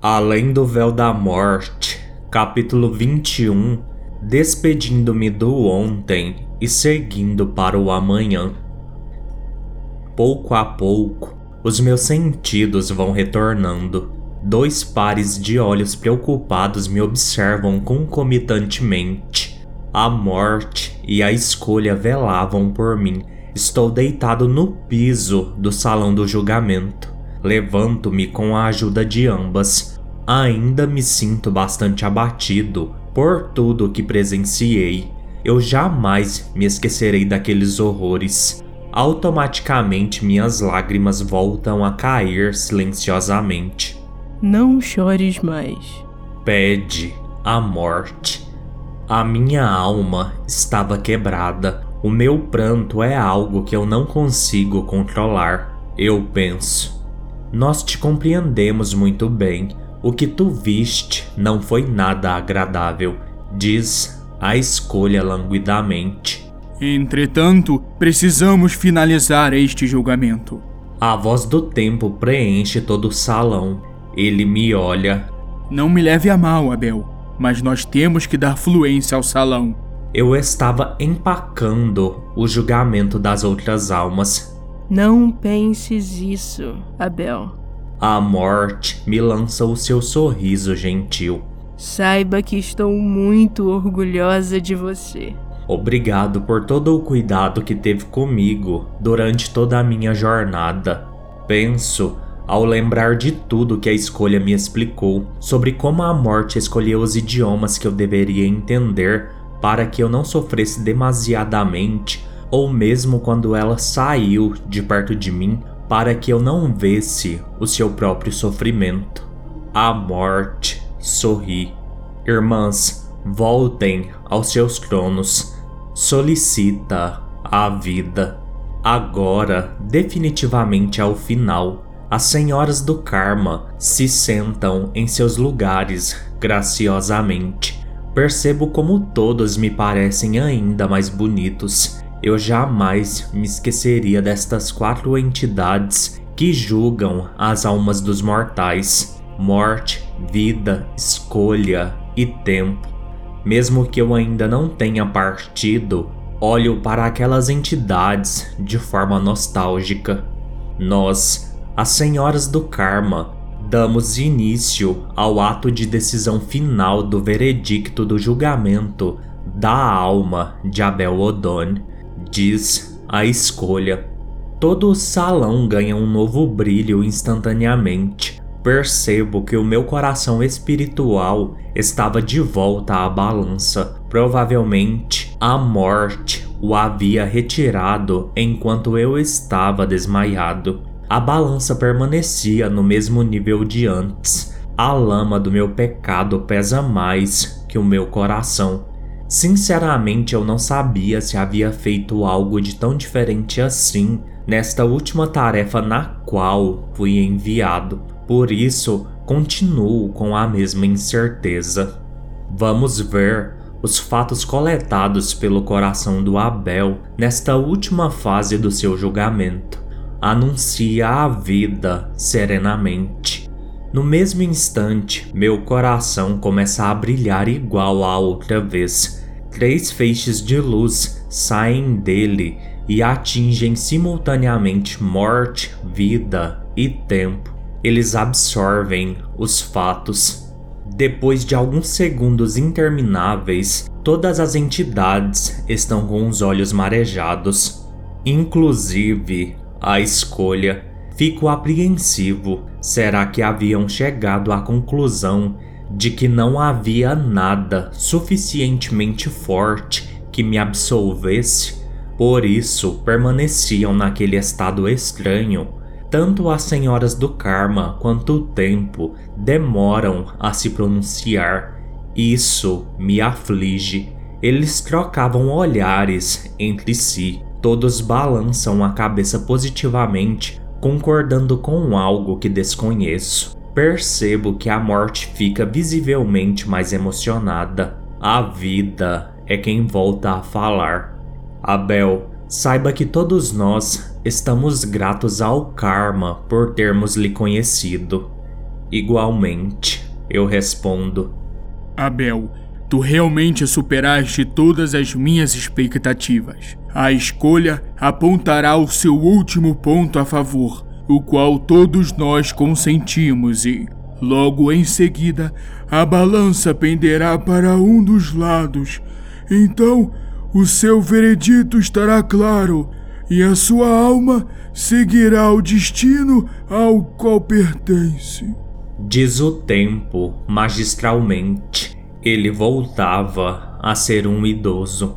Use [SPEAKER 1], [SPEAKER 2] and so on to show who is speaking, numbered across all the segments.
[SPEAKER 1] Além do Véu da Morte, capítulo 21 Despedindo-me do ontem e seguindo para o amanhã. Pouco a pouco, os meus sentidos vão retornando. Dois pares de olhos preocupados me observam concomitantemente. A morte e a escolha velavam por mim. Estou deitado no piso do salão do julgamento. Levanto-me com a ajuda de ambas. Ainda me sinto bastante abatido por tudo o que presenciei. Eu jamais me esquecerei daqueles horrores. Automaticamente minhas lágrimas voltam a cair silenciosamente.
[SPEAKER 2] Não chores mais.
[SPEAKER 1] Pede a morte. A minha alma estava quebrada. O meu pranto é algo que eu não consigo controlar. Eu penso. Nós te compreendemos muito bem. O que tu viste não foi nada agradável, diz a escolha languidamente.
[SPEAKER 3] Entretanto, precisamos finalizar este julgamento.
[SPEAKER 1] A voz do tempo preenche todo o salão. Ele me olha.
[SPEAKER 3] Não me leve a mal, Abel, mas nós temos que dar fluência ao salão.
[SPEAKER 1] Eu estava empacando o julgamento das outras almas.
[SPEAKER 2] Não penses isso, Abel.
[SPEAKER 1] A morte me lança o seu sorriso gentil.
[SPEAKER 2] Saiba que estou muito orgulhosa de você.
[SPEAKER 1] Obrigado por todo o cuidado que teve comigo durante toda a minha jornada. Penso, ao lembrar de tudo que a escolha me explicou, sobre como a morte escolheu os idiomas que eu deveria entender para que eu não sofresse demasiadamente, ou mesmo quando ela saiu de perto de mim para que eu não vesse o seu próprio sofrimento. A morte sorri. Irmãs, voltem aos seus tronos. Solicita a vida. Agora, definitivamente ao final, as senhoras do karma se sentam em seus lugares graciosamente. Percebo como todos me parecem ainda mais bonitos eu jamais me esqueceria destas quatro entidades que julgam as almas dos mortais: morte, vida, escolha e tempo. Mesmo que eu ainda não tenha partido, olho para aquelas entidades de forma nostálgica. Nós, as senhoras do karma, damos início ao ato de decisão final do veredicto do julgamento da alma de Abel Odon diz a escolha. Todo o salão ganha um novo brilho instantaneamente. Percebo que o meu coração espiritual estava de volta à balança. Provavelmente a morte o havia retirado enquanto eu estava desmaiado. A balança permanecia no mesmo nível de antes. A lama do meu pecado pesa mais que o meu coração. Sinceramente, eu não sabia se havia feito algo de tão diferente assim nesta última tarefa na qual fui enviado. Por isso, continuo com a mesma incerteza. Vamos ver os fatos coletados pelo coração do Abel nesta última fase do seu julgamento. Anuncia a vida serenamente. No mesmo instante, meu coração começa a brilhar igual à outra vez Três feixes de luz saem dele e atingem simultaneamente morte, vida e tempo. Eles absorvem os fatos. Depois de alguns segundos intermináveis, todas as entidades estão com os olhos marejados, inclusive a escolha. Fico apreensivo. Será que haviam chegado à conclusão de que não havia nada suficientemente forte que me absolvesse, por isso permaneciam naquele estado estranho. Tanto as senhoras do karma quanto o tempo demoram a se pronunciar. Isso me aflige. Eles trocavam olhares entre si. Todos balançam a cabeça positivamente, concordando com algo que desconheço. Percebo que a morte fica visivelmente mais emocionada. A vida é quem volta a falar. Abel, saiba que todos nós estamos gratos ao karma por termos lhe conhecido. Igualmente, eu respondo.
[SPEAKER 3] Abel, tu realmente superaste todas as minhas expectativas. A escolha apontará o seu último ponto a favor, o qual todos nós consentimos, e, logo em seguida, a balança penderá para um dos lados. Então, o seu veredito estará claro e a sua alma seguirá o destino ao qual pertence.
[SPEAKER 1] Diz o tempo magistralmente. Ele voltava a ser um idoso.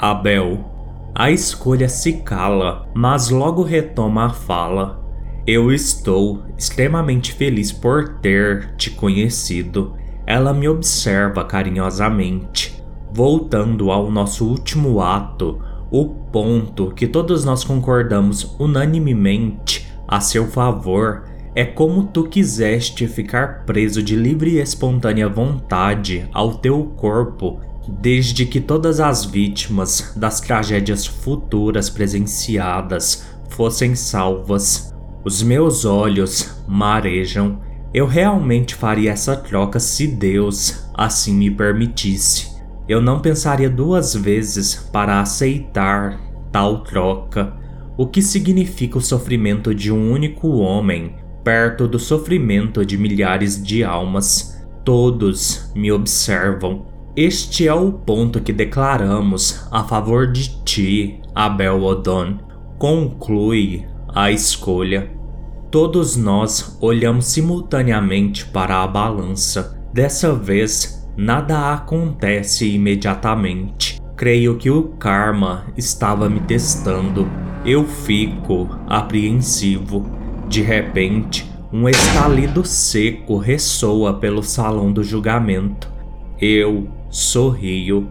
[SPEAKER 1] Abel. A escolha se cala, mas logo retoma a fala. Eu estou extremamente feliz por ter te conhecido. Ela me observa carinhosamente. Voltando ao nosso último ato, o ponto que todos nós concordamos unanimemente a seu favor é como tu quiseste ficar preso de livre e espontânea vontade ao teu corpo, desde que todas as vítimas das tragédias futuras presenciadas fossem salvas. Os meus olhos marejam. Eu realmente faria essa troca se Deus assim me permitisse. Eu não pensaria duas vezes para aceitar tal troca. O que significa o sofrimento de um único homem perto do sofrimento de milhares de almas? Todos me observam. Este é o ponto que declaramos a favor de ti, Abel Odon. Conclui a escolha. Todos nós olhamos simultaneamente para a balança. Dessa vez, Nada acontece imediatamente. Creio que o karma estava me testando. Eu fico apreensivo. De repente, um estalido seco ressoa pelo salão do julgamento. Eu sorrio.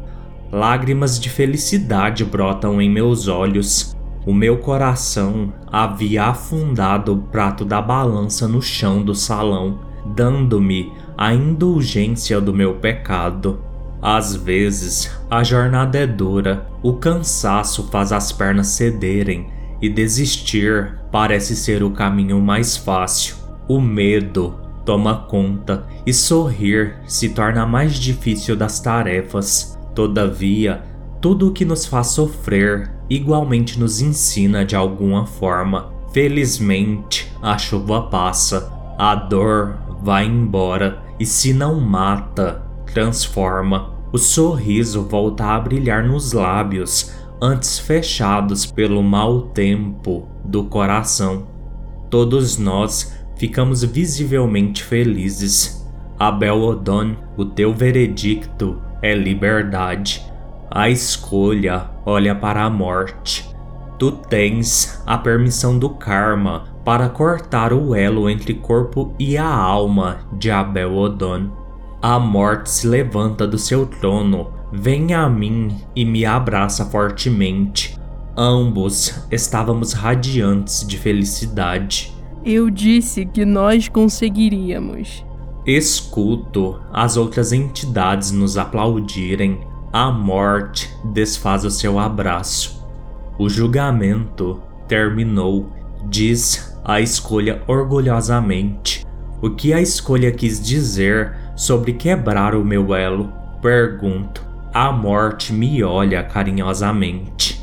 [SPEAKER 1] Lágrimas de felicidade brotam em meus olhos. O meu coração havia afundado o prato da balança no chão do salão, dando-me a indulgência do meu pecado. Às vezes, a jornada é dura, o cansaço faz as pernas cederem e desistir parece ser o caminho mais fácil. O medo toma conta e sorrir se torna mais difícil das tarefas. Todavia, tudo o que nos faz sofrer igualmente nos ensina de alguma forma. Felizmente, a chuva passa, a dor vai embora e se não mata, transforma. O sorriso volta a brilhar nos lábios, antes fechados pelo mau tempo do coração. Todos nós ficamos visivelmente felizes. Abel Odon, o teu veredicto é liberdade. A escolha olha para a morte. Tu tens a permissão do karma para cortar o elo entre corpo e a alma de Abel Odon. A morte se levanta do seu trono, vem a mim e me abraça fortemente. Ambos estávamos radiantes de felicidade.
[SPEAKER 2] Eu disse que nós conseguiríamos.
[SPEAKER 1] Escuto as outras entidades nos aplaudirem. A morte desfaz o seu abraço. O julgamento terminou, diz a escolha orgulhosamente. O que a escolha quis dizer sobre quebrar o meu elo? Pergunto. A morte me olha carinhosamente.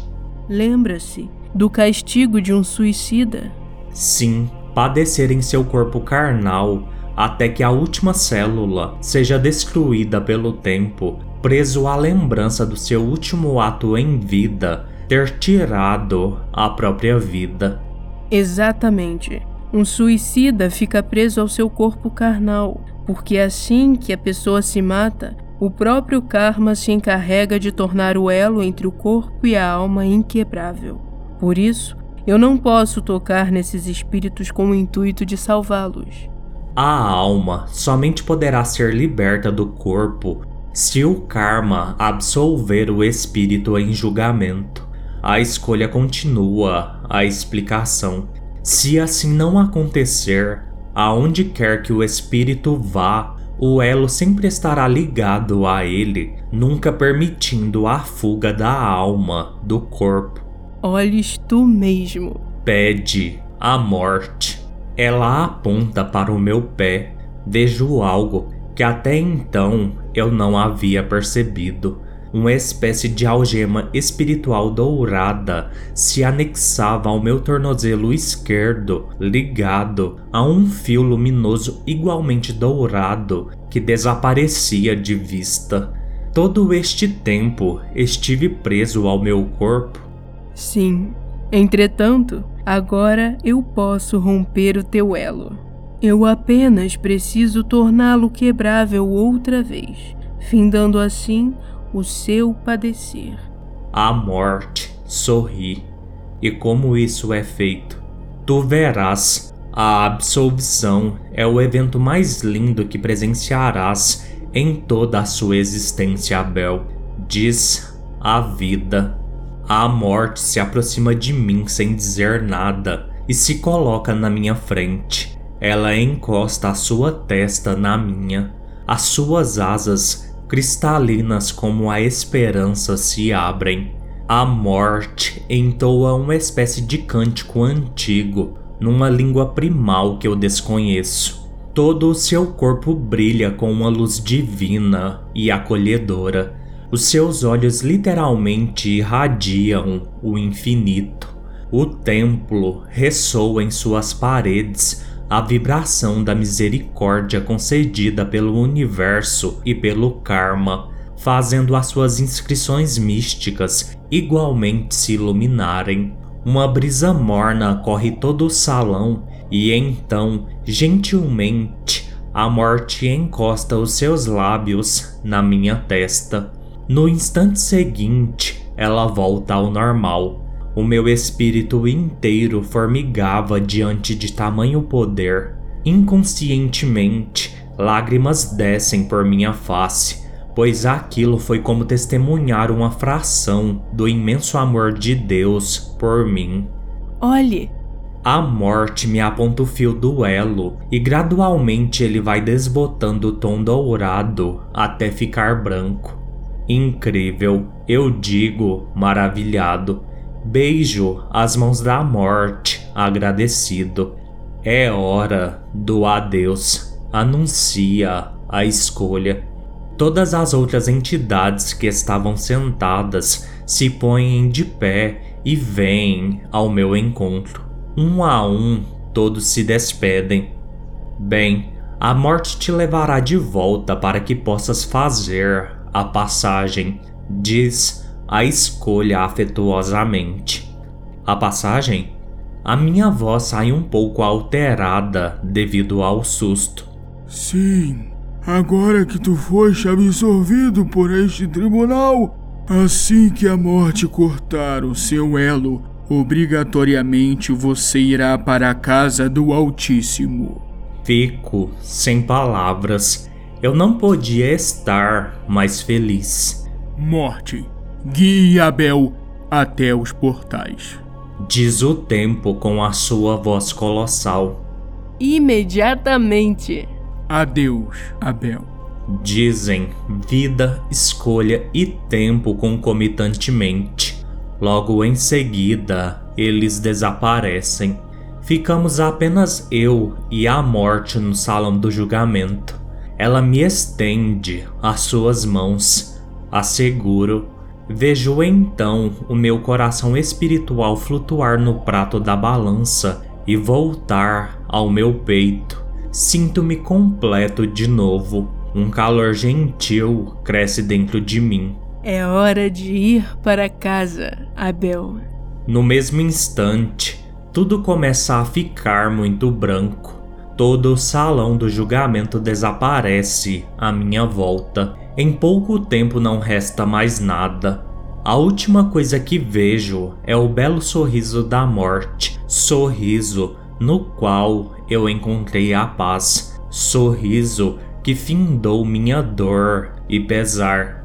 [SPEAKER 2] Lembra-se do castigo de um suicida?
[SPEAKER 1] Sim, padecer em seu corpo carnal até que a última célula seja destruída pelo tempo, preso à lembrança do seu último ato em vida, ter tirado a própria vida.
[SPEAKER 2] Exatamente. Um suicida fica preso ao seu corpo carnal, porque assim que a pessoa se mata, o próprio karma se encarrega de tornar o elo entre o corpo e a alma inquebrável. Por isso, eu não posso tocar nesses espíritos com o intuito de salvá-los.
[SPEAKER 1] A alma somente poderá ser liberta do corpo se o karma absolver o espírito em julgamento. A escolha continua, a explicação. Se assim não acontecer, aonde quer que o espírito vá, o elo sempre estará ligado a ele, nunca permitindo a fuga da alma do corpo.
[SPEAKER 2] Olhes tu mesmo.
[SPEAKER 1] Pede a morte. Ela aponta para o meu pé. vejo algo que até então eu não havia percebido. Uma espécie de algema espiritual dourada se anexava ao meu tornozelo esquerdo, ligado a um fio luminoso igualmente dourado que desaparecia de vista. Todo este tempo estive preso ao meu corpo?
[SPEAKER 2] Sim. Entretanto, agora eu posso romper o teu elo. Eu apenas preciso torná-lo quebrável outra vez, findando assim o seu padecer.
[SPEAKER 1] A morte sorri. E como isso é feito? Tu verás, a absolvição é o evento mais lindo que presenciarás em toda a sua existência, Abel. Diz a vida. A morte se aproxima de mim sem dizer nada e se coloca na minha frente. Ela encosta a sua testa na minha. As suas asas cristalinas como a esperança se abrem. A morte entoa uma espécie de cântico antigo, numa língua primal que eu desconheço. Todo o seu corpo brilha com uma luz divina e acolhedora. Os seus olhos literalmente irradiam o infinito. O templo ressoa em suas paredes a vibração da misericórdia concedida pelo universo e pelo karma, fazendo as suas inscrições místicas igualmente se iluminarem. Uma brisa morna corre todo o salão e então, gentilmente, a morte encosta os seus lábios na minha testa. No instante seguinte, ela volta ao normal o meu espírito inteiro formigava diante de tamanho poder. Inconscientemente, lágrimas descem por minha face, pois aquilo foi como testemunhar uma fração do imenso amor de Deus por mim.
[SPEAKER 2] Olhe!
[SPEAKER 1] A morte me aponta o fio do elo e gradualmente ele vai desbotando o tom dourado até ficar branco. Incrível, eu digo, maravilhado. Beijo as mãos da morte, agradecido. É hora do adeus. Anuncia a escolha. Todas as outras entidades que estavam sentadas se põem de pé e vêm ao meu encontro. Um a um, todos se despedem. Bem, a morte te levará de volta para que possas fazer a passagem, diz a escolha afetuosamente. A passagem? A minha voz sai um pouco alterada devido ao susto.
[SPEAKER 3] Sim, agora que tu foste absorvido por este tribunal, assim que a morte cortar o seu elo, obrigatoriamente você irá para a casa do Altíssimo.
[SPEAKER 1] Fico sem palavras. Eu não podia estar mais feliz.
[SPEAKER 3] Morte guie Abel até os portais.
[SPEAKER 1] Diz o tempo com a sua voz colossal.
[SPEAKER 2] Imediatamente.
[SPEAKER 3] Adeus, Abel.
[SPEAKER 1] Dizem vida, escolha e tempo concomitantemente. Logo em seguida, eles desaparecem. Ficamos apenas eu e a morte no salão do julgamento. Ela me estende as suas mãos. Asseguro Vejo então o meu coração espiritual flutuar no prato da balança e voltar ao meu peito. Sinto-me completo de novo. Um calor gentil cresce dentro de mim.
[SPEAKER 2] É hora de ir para casa, Abel.
[SPEAKER 1] No mesmo instante, tudo começa a ficar muito branco. Todo o salão do julgamento desaparece à minha volta em pouco tempo não resta mais nada. A última coisa que vejo é o belo sorriso da morte, sorriso no qual eu encontrei a paz, sorriso que findou minha dor e pesar.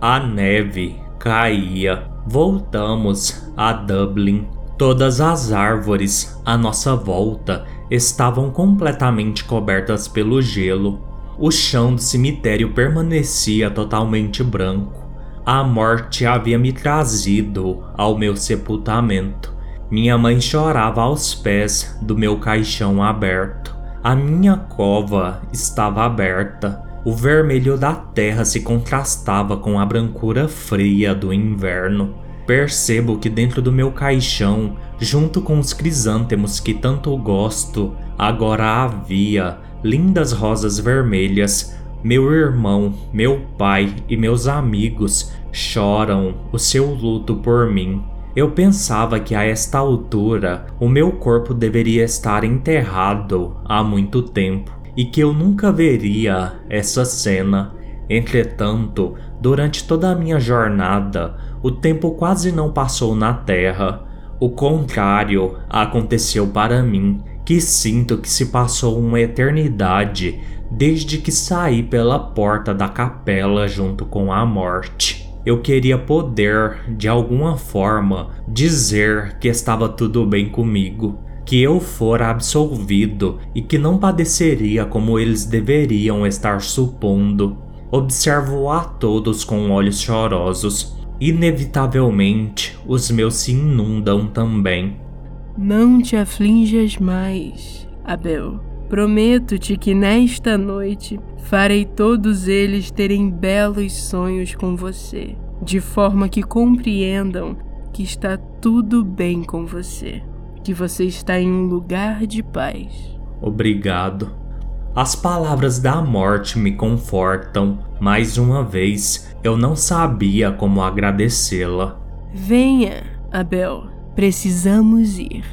[SPEAKER 1] A neve caía. Voltamos a Dublin. Todas as árvores à nossa volta estavam completamente cobertas pelo gelo o chão do cemitério permanecia totalmente branco. A morte havia me trazido ao meu sepultamento. Minha mãe chorava aos pés do meu caixão aberto. A minha cova estava aberta. O vermelho da terra se contrastava com a brancura fria do inverno. Percebo que dentro do meu caixão, junto com os crisântemos que tanto gosto, agora havia lindas rosas vermelhas. Meu irmão, meu pai e meus amigos choram o seu luto por mim. Eu pensava que a esta altura o meu corpo deveria estar enterrado há muito tempo e que eu nunca veria essa cena. Entretanto, durante toda a minha jornada, o tempo quase não passou na Terra. O contrário aconteceu para mim, que sinto que se passou uma eternidade desde que saí pela porta da capela junto com a morte eu queria poder, de alguma forma, dizer que estava tudo bem comigo, que eu fora absolvido e que não padeceria como eles deveriam estar supondo. Observo a todos com olhos chorosos. Inevitavelmente, os meus se inundam também.
[SPEAKER 2] Não te aflinjas mais, Abel. Prometo-te que nesta noite farei todos eles terem belos sonhos com você, de forma que compreendam que está tudo bem com você, que você está em um lugar de paz.
[SPEAKER 1] Obrigado. As palavras da morte me confortam. Mais uma vez, eu não sabia como agradecê-la.
[SPEAKER 2] Venha, Abel. Precisamos ir.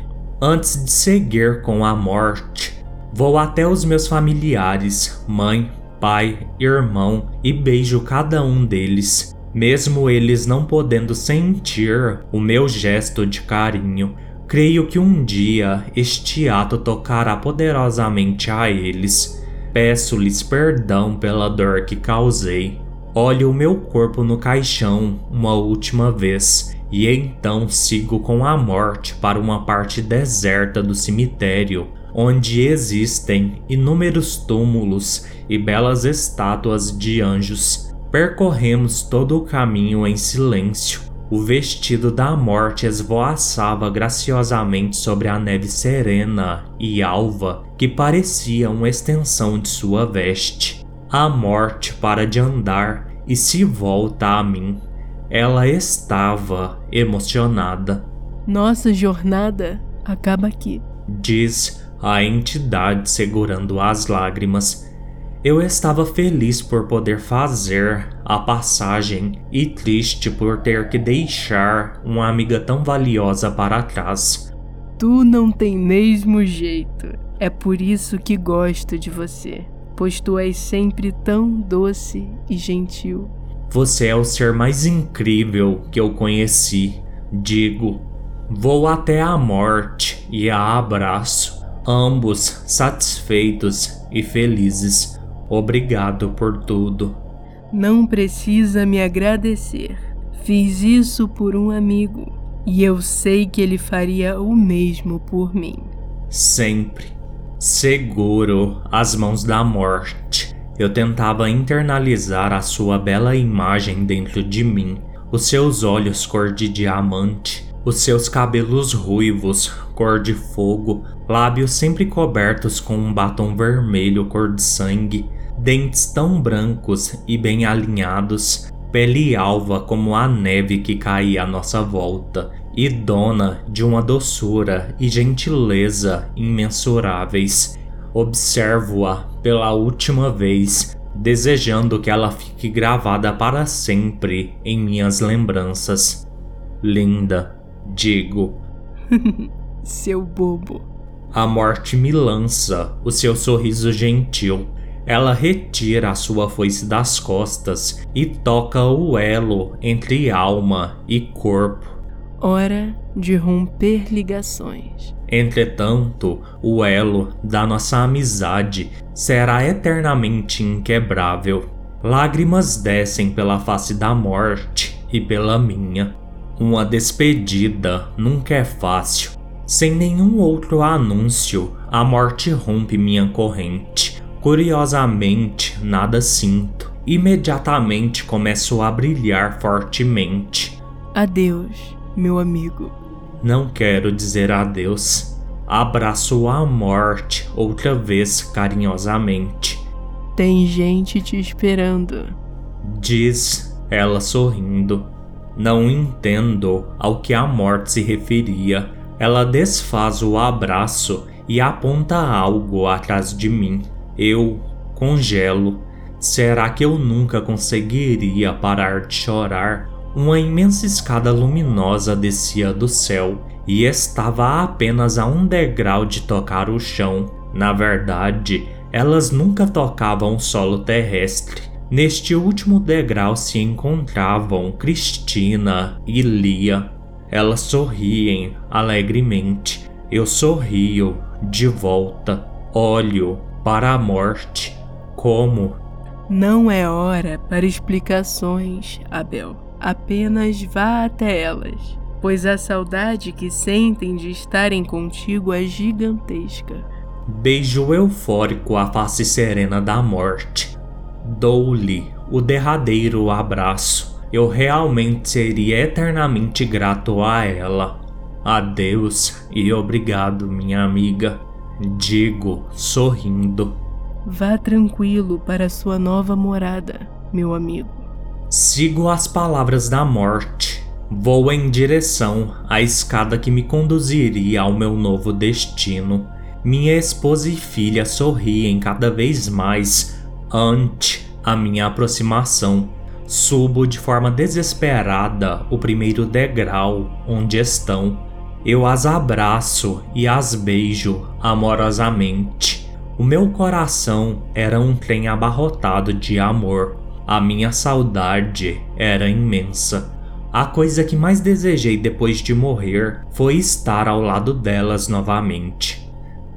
[SPEAKER 1] Antes de seguir com a morte, Vou até os meus familiares, mãe, pai, irmão e beijo cada um deles, mesmo eles não podendo sentir o meu gesto de carinho. Creio que um dia este ato tocará poderosamente a eles. Peço-lhes perdão pela dor que causei. Olho o meu corpo no caixão uma última vez e então sigo com a morte para uma parte deserta do cemitério onde existem inúmeros túmulos e belas estátuas de anjos. Percorremos todo o caminho em silêncio. O vestido da morte esvoaçava graciosamente sobre a neve serena e alva que parecia uma extensão de sua veste. A morte para de andar e se volta a mim. Ela estava emocionada.
[SPEAKER 2] Nossa jornada acaba aqui,
[SPEAKER 1] diz a entidade segurando as lágrimas. Eu estava feliz por poder fazer a passagem e triste por ter que deixar uma amiga tão valiosa para trás.
[SPEAKER 2] Tu não tem mesmo jeito. É por isso que gosto de você, pois tu és sempre tão doce e gentil.
[SPEAKER 1] Você é o ser mais incrível que eu conheci. Digo, vou até a morte e a abraço ambos satisfeitos e felizes. Obrigado por tudo.
[SPEAKER 2] Não precisa me agradecer. Fiz isso por um amigo e eu sei que ele faria o mesmo por mim.
[SPEAKER 1] Sempre. Seguro as mãos da morte. Eu tentava internalizar a sua bela imagem dentro de mim, os seus olhos cor de diamante, os seus cabelos ruivos, cor de fogo, lábios sempre cobertos com um batom vermelho cor de sangue, dentes tão brancos e bem alinhados, pele alva como a neve que caía à nossa volta, e dona de uma doçura e gentileza imensuráveis. Observo-a pela última vez, desejando que ela fique gravada para sempre em minhas lembranças. Linda, digo.
[SPEAKER 2] Seu bobo.
[SPEAKER 1] A morte me lança o seu sorriso gentil. Ela retira a sua foice das costas e toca o elo entre alma e corpo.
[SPEAKER 2] Hora de romper ligações.
[SPEAKER 1] Entretanto, o elo da nossa amizade será eternamente inquebrável. Lágrimas descem pela face da morte e pela minha. Uma despedida nunca é fácil. Sem nenhum outro anúncio, a morte rompe minha corrente. Curiosamente, nada sinto. Imediatamente começo a brilhar fortemente.
[SPEAKER 2] Adeus, meu amigo.
[SPEAKER 1] Não quero dizer adeus. abraço a morte outra vez carinhosamente.
[SPEAKER 2] Tem gente te esperando,
[SPEAKER 1] diz ela sorrindo. Não entendo ao que a morte se referia. Ela desfaz o abraço e aponta algo atrás de mim. Eu congelo. Será que eu nunca conseguiria parar de chorar? Uma imensa escada luminosa descia do céu e estava apenas a um degrau de tocar o chão. Na verdade, elas nunca tocavam o solo terrestre. Neste último degrau se encontravam Cristina e Lia. Elas sorriem alegremente. Eu sorrio de volta. Olho para a morte. Como?
[SPEAKER 2] Não é hora para explicações, Abel. Apenas vá até elas, pois a saudade que sentem de estarem contigo é gigantesca.
[SPEAKER 1] Beijo eufórico a face serena da morte. Dou-lhe o derradeiro abraço. Eu realmente seria eternamente grato a ela. Adeus e obrigado, minha amiga. Digo, sorrindo.
[SPEAKER 2] Vá tranquilo para sua nova morada, meu amigo.
[SPEAKER 1] Sigo as palavras da morte. Vou em direção à escada que me conduziria ao meu novo destino. Minha esposa e filha sorriem cada vez mais ante a minha aproximação. Subo de forma desesperada o primeiro degrau onde estão. Eu as abraço e as beijo amorosamente. O meu coração era um trem abarrotado de amor. A minha saudade era imensa. A coisa que mais desejei depois de morrer foi estar ao lado delas novamente.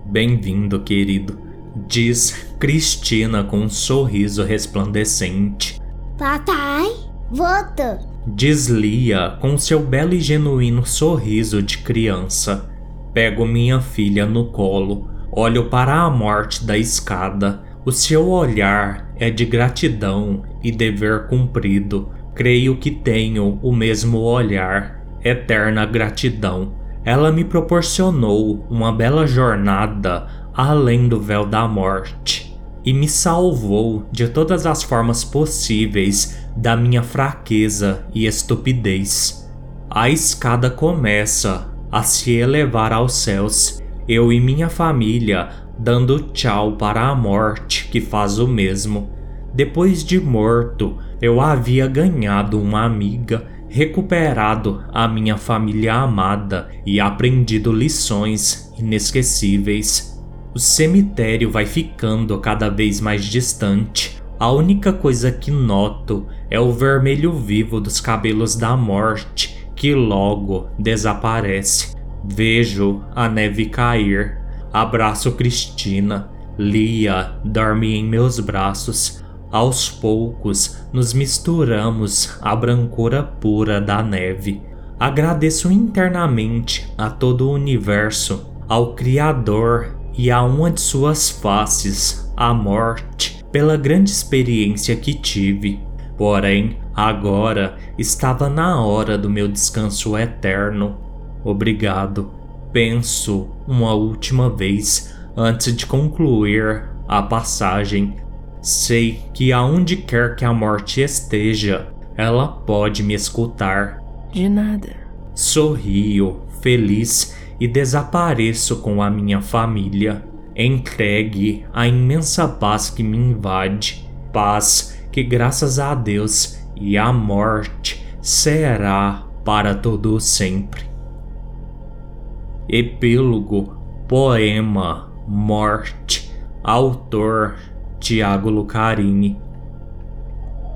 [SPEAKER 1] Bem-vindo, querido diz Cristina com um sorriso resplandecente.
[SPEAKER 4] Papai, volta!
[SPEAKER 1] Diz Lia com seu belo e genuíno sorriso de criança. Pego minha filha no colo, olho para a morte da escada. O seu olhar é de gratidão e dever cumprido. Creio que tenho o mesmo olhar, eterna gratidão. Ela me proporcionou uma bela jornada além do véu da morte e me salvou de todas as formas possíveis da minha fraqueza e estupidez. A escada começa a se elevar aos céus, eu e minha família dando tchau para a morte que faz o mesmo. Depois de morto, eu havia ganhado uma amiga, recuperado a minha família amada e aprendido lições inesquecíveis. O cemitério vai ficando cada vez mais distante. A única coisa que noto é o vermelho vivo dos cabelos da morte, que logo desaparece. Vejo a neve cair. Abraço Cristina. Lia dorme em meus braços. Aos poucos nos misturamos à brancura pura da neve. Agradeço internamente a todo o universo, ao Criador e a uma de suas faces, a morte, pela grande experiência que tive. Porém, agora estava na hora do meu descanso eterno. Obrigado. Penso uma última vez antes de concluir a passagem. Sei que aonde quer que a morte esteja, ela pode me escutar.
[SPEAKER 2] De nada.
[SPEAKER 1] Sorrio, feliz e desapareço com a minha família, entregue à imensa paz que me invade, paz que, graças a Deus e à morte, será para todo sempre. Epílogo, poema, morte, autor Tiago Lucarini.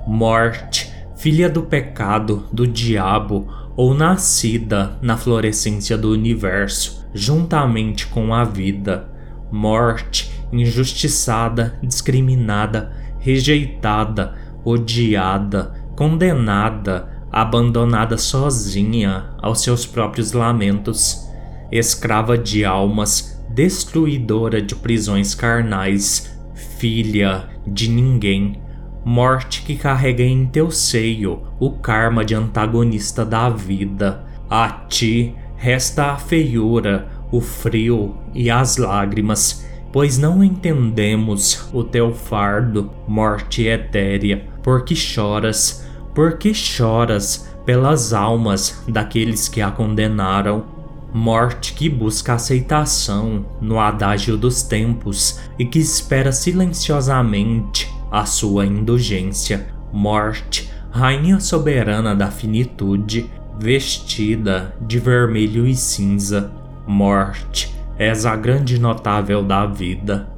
[SPEAKER 1] Morte, filha do pecado, do diabo, ou nascida na florescência do universo, juntamente com a vida, morte, injustiçada, discriminada, rejeitada, odiada, condenada, abandonada sozinha aos seus próprios lamentos, escrava de almas, destruidora de prisões carnais, filha de ninguém morte que carrega em teu seio o karma de antagonista da vida. A ti resta a feiura, o frio e as lágrimas, pois não entendemos o teu fardo, morte etérea, porque choras, porque choras pelas almas daqueles que a condenaram. Morte que busca aceitação no adágio dos tempos e que espera silenciosamente a sua indulgência. Morte, rainha soberana da finitude, vestida de vermelho e cinza. Morte, és a grande notável da vida.